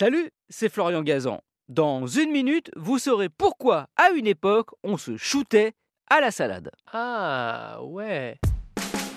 Salut, c'est Florian Gazan. Dans une minute, vous saurez pourquoi, à une époque, on se shootait à la salade. Ah, ouais.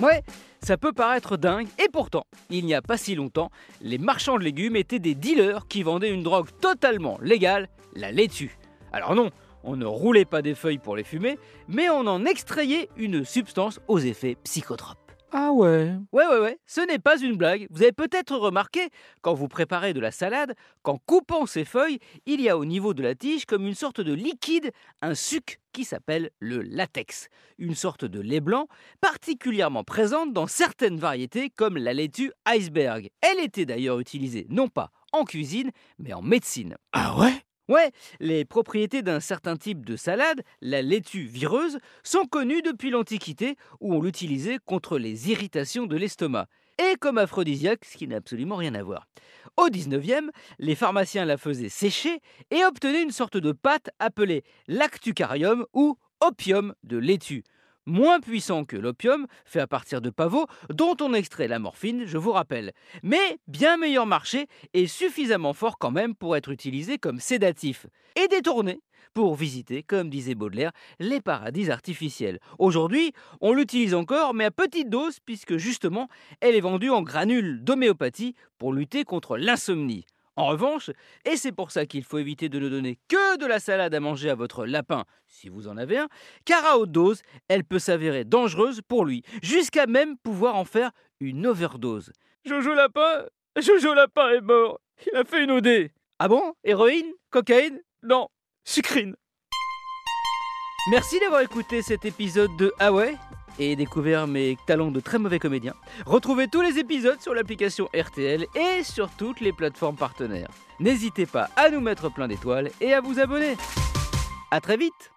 Ouais, ça peut paraître dingue, et pourtant, il n'y a pas si longtemps, les marchands de légumes étaient des dealers qui vendaient une drogue totalement légale, la laitue. Alors non, on ne roulait pas des feuilles pour les fumer, mais on en extrayait une substance aux effets psychotropes. Ah ouais. Ouais, ouais, ouais, ce n'est pas une blague. Vous avez peut-être remarqué, quand vous préparez de la salade, qu'en coupant ces feuilles, il y a au niveau de la tige comme une sorte de liquide, un suc qui s'appelle le latex, une sorte de lait blanc particulièrement présente dans certaines variétés comme la laitue iceberg. Elle était d'ailleurs utilisée non pas en cuisine, mais en médecine. Ah ouais? Ouais, les propriétés d'un certain type de salade, la laitue vireuse, sont connues depuis l'Antiquité où on l'utilisait contre les irritations de l'estomac et comme aphrodisiaque, ce qui n'a absolument rien à voir. Au 19e, les pharmaciens la faisaient sécher et obtenaient une sorte de pâte appelée lactucarium ou opium de laitue moins puissant que l'opium, fait à partir de pavots, dont on extrait la morphine, je vous rappelle, mais bien meilleur marché et suffisamment fort quand même pour être utilisé comme sédatif, et détourné pour visiter, comme disait Baudelaire, les paradis artificiels. Aujourd'hui, on l'utilise encore, mais à petite dose, puisque justement, elle est vendue en granules d'homéopathie pour lutter contre l'insomnie. En revanche, et c'est pour ça qu'il faut éviter de ne donner que de la salade à manger à votre lapin, si vous en avez un, car à haute dose, elle peut s'avérer dangereuse pour lui, jusqu'à même pouvoir en faire une overdose. Jojo Lapin Jojo Lapin est mort. Il a fait une OD Ah bon? Héroïne? Cocaïne? Non, sucrine. Merci d'avoir écouté cet épisode de Ah ouais? Et découvert mes talents de très mauvais comédien. Retrouvez tous les épisodes sur l'application RTL et sur toutes les plateformes partenaires. N'hésitez pas à nous mettre plein d'étoiles et à vous abonner. A très vite